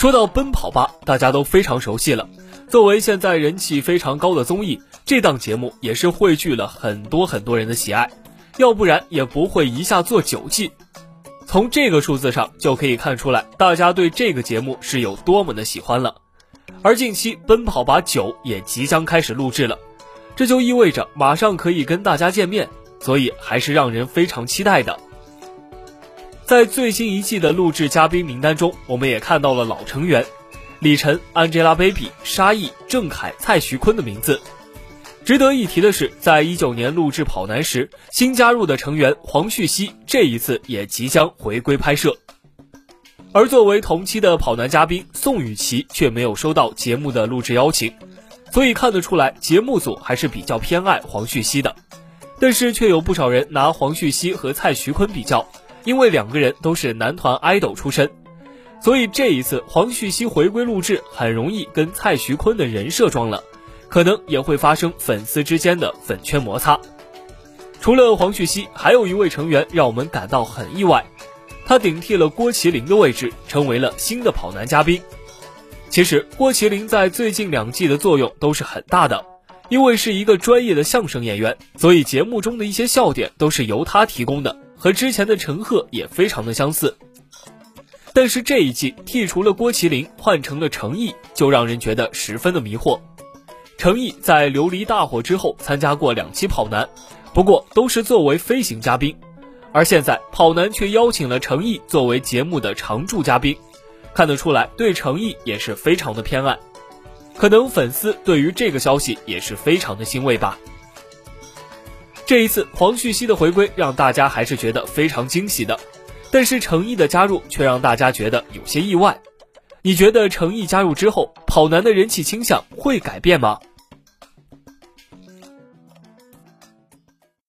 说到《奔跑吧》，大家都非常熟悉了。作为现在人气非常高的综艺，这档节目也是汇聚了很多很多人的喜爱，要不然也不会一下做九季。从这个数字上就可以看出来，大家对这个节目是有多么的喜欢了。而近期《奔跑吧九》也即将开始录制了，这就意味着马上可以跟大家见面，所以还是让人非常期待的。在最新一季的录制嘉宾名单中，我们也看到了老成员。李晨、Angelababy、沙溢、郑恺、蔡徐坤的名字。值得一提的是，在一九年录制《跑男》时，新加入的成员黄旭熙这一次也即将回归拍摄。而作为同期的跑男嘉宾宋雨琦却没有收到节目的录制邀请，所以看得出来节目组还是比较偏爱黄旭熙的。但是却有不少人拿黄旭熙和蔡徐坤比较，因为两个人都是男团 idol 出身。所以这一次黄旭熙回归录制，很容易跟蔡徐坤的人设装了，可能也会发生粉丝之间的粉圈摩擦。除了黄旭熙，还有一位成员让我们感到很意外，他顶替了郭麒麟的位置，成为了新的跑男嘉宾。其实郭麒麟在最近两季的作用都是很大的，因为是一个专业的相声演员，所以节目中的一些笑点都是由他提供的，和之前的陈赫也非常的相似。但是这一季剔除了郭麒麟，换成了程毅，就让人觉得十分的迷惑。程毅在琉璃大火之后参加过两期跑男，不过都是作为飞行嘉宾，而现在跑男却邀请了程毅作为节目的常驻嘉宾，看得出来对程毅也是非常的偏爱。可能粉丝对于这个消息也是非常的欣慰吧。这一次黄旭熙的回归让大家还是觉得非常惊喜的。但是程毅的加入却让大家觉得有些意外。你觉得程毅加入之后，跑男的人气倾向会改变吗？